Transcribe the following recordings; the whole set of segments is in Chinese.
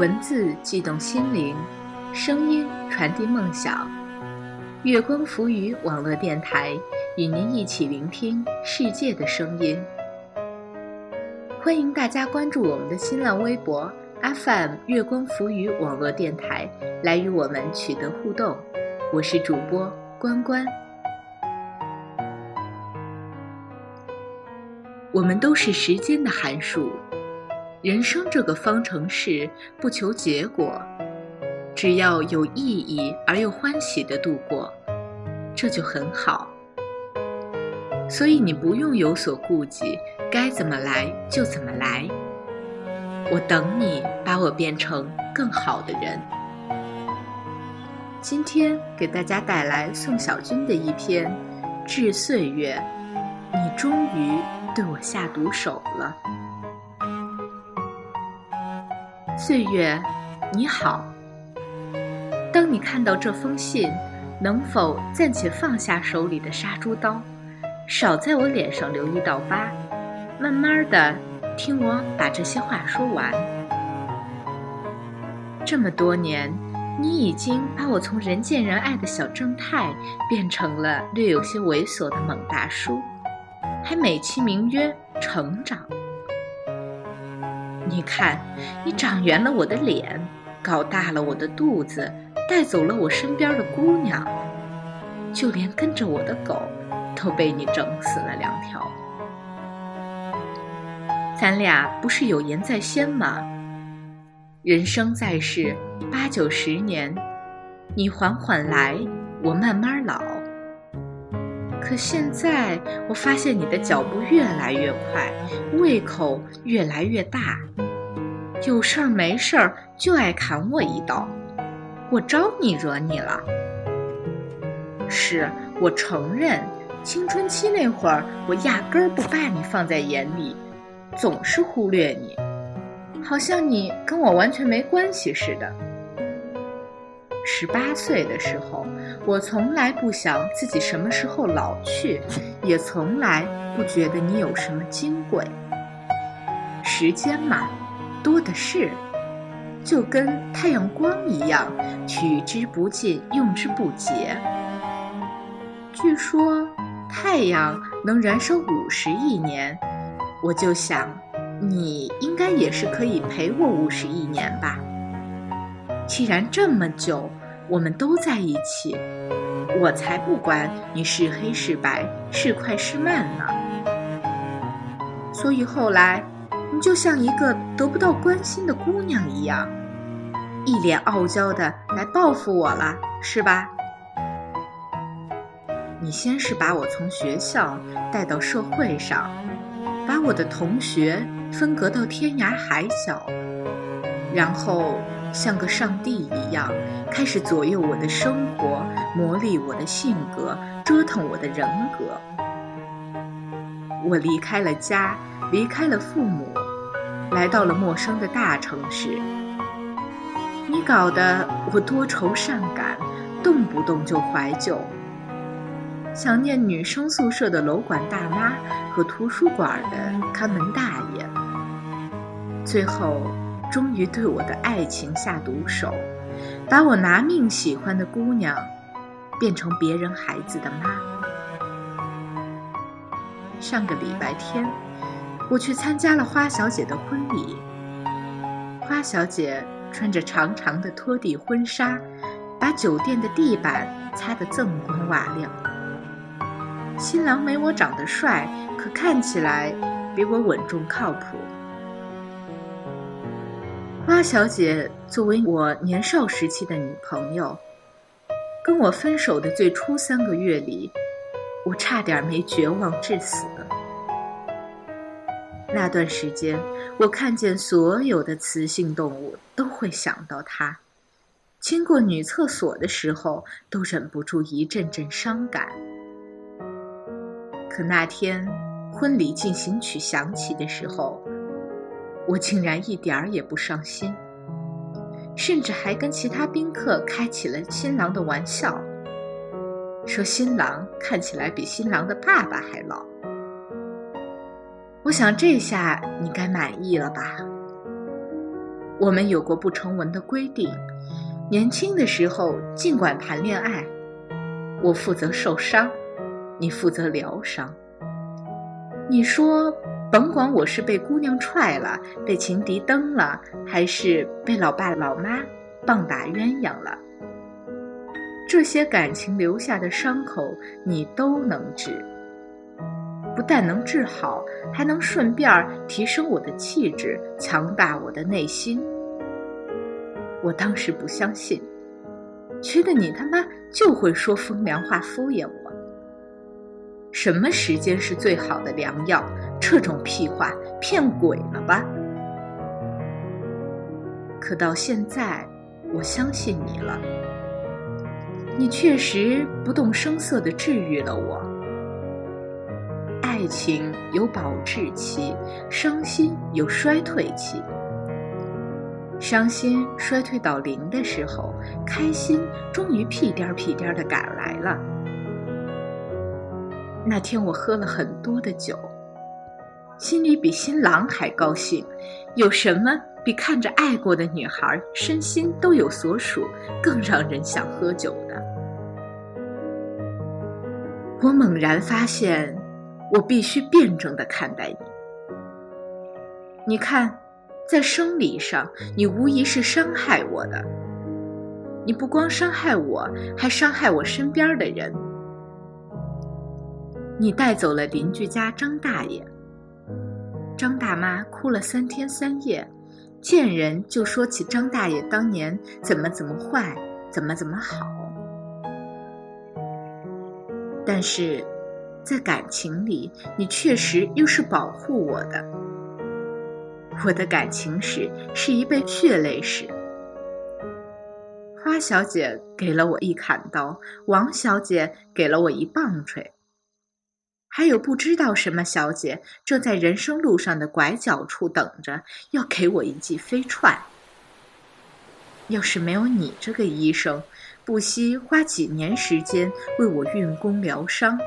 文字悸动心灵，声音传递梦想。月光浮语网络电台与您一起聆听世界的声音。欢迎大家关注我们的新浪微博 FM 月光浮语网络电台，来与我们取得互动。我是主播关关。我们都是时间的函数。人生这个方程式不求结果，只要有意义而又欢喜的度过，这就很好。所以你不用有所顾忌，该怎么来就怎么来。我等你把我变成更好的人。今天给大家带来宋小军的一篇《致岁月》，你终于对我下毒手了。岁月，你好。当你看到这封信，能否暂且放下手里的杀猪刀，少在我脸上留一道疤，慢慢的听我把这些话说完。这么多年，你已经把我从人见人爱的小正太，变成了略有些猥琐的猛大叔，还美其名曰成长。你看，你长圆了我的脸，搞大了我的肚子，带走了我身边的姑娘，就连跟着我的狗，都被你整死了两条。咱俩不是有言在先吗？人生在世八九十年，你缓缓来，我慢慢老。可现在我发现你的脚步越来越快，胃口越来越大，有事儿没事儿就爱砍我一刀，我招你惹你了？是我承认，青春期那会儿我压根儿不把你放在眼里，总是忽略你，好像你跟我完全没关系似的。十八岁的时候，我从来不想自己什么时候老去，也从来不觉得你有什么金贵。时间嘛，多的是，就跟太阳光一样，取之不尽，用之不竭。据说太阳能燃烧五十亿年，我就想，你应该也是可以陪我五十亿年吧。既然这么久我们都在一起，我才不管你是黑是白是快是慢呢。所以后来，你就像一个得不到关心的姑娘一样，一脸傲娇的来报复我了，是吧？你先是把我从学校带到社会上，把我的同学分隔到天涯海角，然后。像个上帝一样，开始左右我的生活，磨砺我的性格，折腾我的人格。我离开了家，离开了父母，来到了陌生的大城市。你搞得我多愁善感，动不动就怀旧，想念女生宿舍的楼管大妈和图书馆的看门大爷。最后。终于对我的爱情下毒手，把我拿命喜欢的姑娘，变成别人孩子的妈。上个礼拜天，我去参加了花小姐的婚礼。花小姐穿着长长的拖地婚纱，把酒店的地板擦得锃光瓦亮。新郎没我长得帅，可看起来比我稳重靠谱。花小姐作为我年少时期的女朋友，跟我分手的最初三个月里，我差点没绝望致死。那段时间，我看见所有的雌性动物都会想到她，经过女厕所的时候都忍不住一阵阵伤感。可那天婚礼进行曲响起的时候，我竟然一点儿也不伤心，甚至还跟其他宾客开起了新郎的玩笑，说新郎看起来比新郎的爸爸还老。我想这下你该满意了吧？我们有过不成文的规定：年轻的时候尽管谈恋爱，我负责受伤，你负责疗伤。你说，甭管我是被姑娘踹了，被情敌蹬了，还是被老爸老妈棒打鸳鸯了，这些感情留下的伤口，你都能治。不但能治好，还能顺便提升我的气质，强大我的内心。我当时不相信，觉得你他妈就会说风凉话敷衍我。什么时间是最好的良药？这种屁话骗鬼了吧？可到现在，我相信你了。你确实不动声色地治愈了我。情有保质期，伤心有衰退期。伤心衰退到零的时候，开心终于屁颠儿屁颠儿的赶来了。那天我喝了很多的酒，心里比新郎还高兴。有什么比看着爱过的女孩身心都有所属，更让人想喝酒的？我猛然发现。我必须辩证的看待你。你看，在生理上，你无疑是伤害我的。你不光伤害我，还伤害我身边的人。你带走了邻居家张大爷，张大妈哭了三天三夜，见人就说起张大爷当年怎么怎么坏，怎么怎么好。但是。在感情里，你确实又是保护我的。我的感情史是一辈血泪史。花小姐给了我一砍刀，王小姐给了我一棒槌，还有不知道什么小姐正在人生路上的拐角处等着，要给我一记飞踹。要是没有你这个医生，不惜花几年时间为我运功疗伤。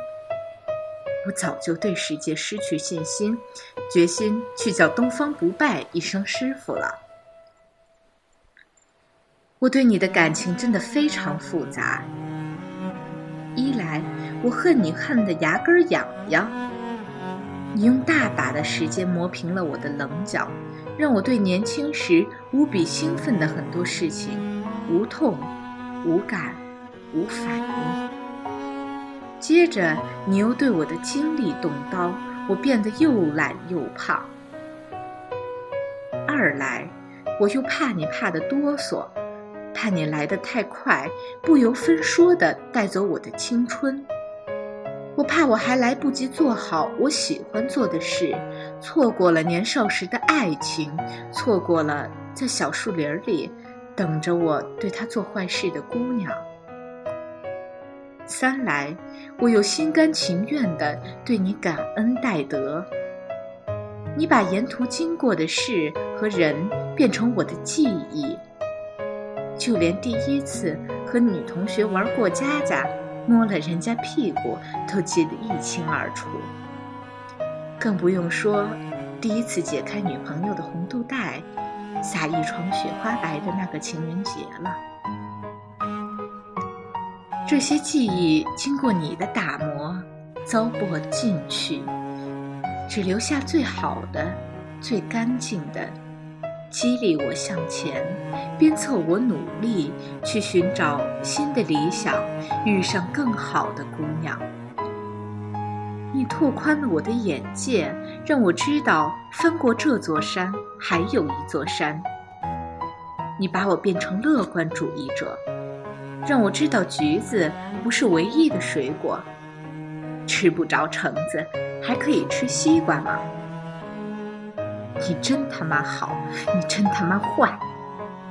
我早就对世界失去信心，决心去叫东方不败一声师傅了。我对你的感情真的非常复杂。一来，我恨你恨得牙根痒痒，你用大把的时间磨平了我的棱角，让我对年轻时无比兴奋的很多事情无痛、无感、无反应。接着，你又对我的精力动刀，我变得又懒又胖。二来，我又怕你怕得哆嗦，怕你来得太快，不由分说地带走我的青春。我怕我还来不及做好我喜欢做的事，错过了年少时的爱情，错过了在小树林里等着我对他做坏事的姑娘。三来，我又心甘情愿地对你感恩戴德。你把沿途经过的事和人变成我的记忆，就连第一次和女同学玩过家家，摸了人家屁股，都记得一清二楚。更不用说第一次解开女朋友的红肚带，撒一床雪花白的那个情人节了。这些记忆经过你的打磨，糟粕尽去，只留下最好的、最干净的，激励我向前，鞭策我努力去寻找新的理想，遇上更好的姑娘。你拓宽了我的眼界，让我知道翻过这座山还有一座山。你把我变成乐观主义者。让我知道橘子不是唯一的水果，吃不着橙子，还可以吃西瓜吗？你真他妈好，你真他妈坏，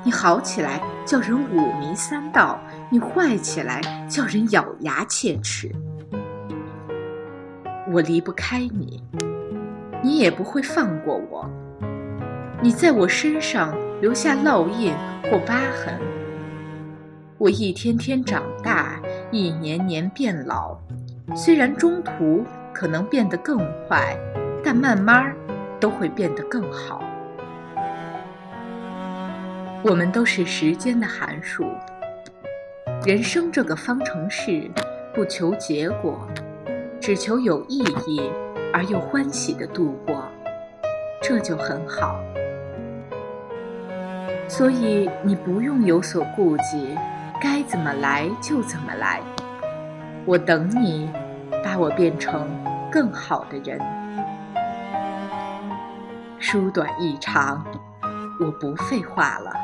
你好起来叫人五迷三道，你坏起来叫人咬牙切齿。我离不开你，你也不会放过我。你在我身上留下烙印或疤痕。我一天天长大，一年年变老，虽然中途可能变得更坏，但慢慢都会变得更好。我们都是时间的函数。人生这个方程式，不求结果，只求有意义而又欢喜的度过，这就很好。所以你不用有所顾忌，该怎么来就怎么来。我等你，把我变成更好的人。书短意长，我不废话了。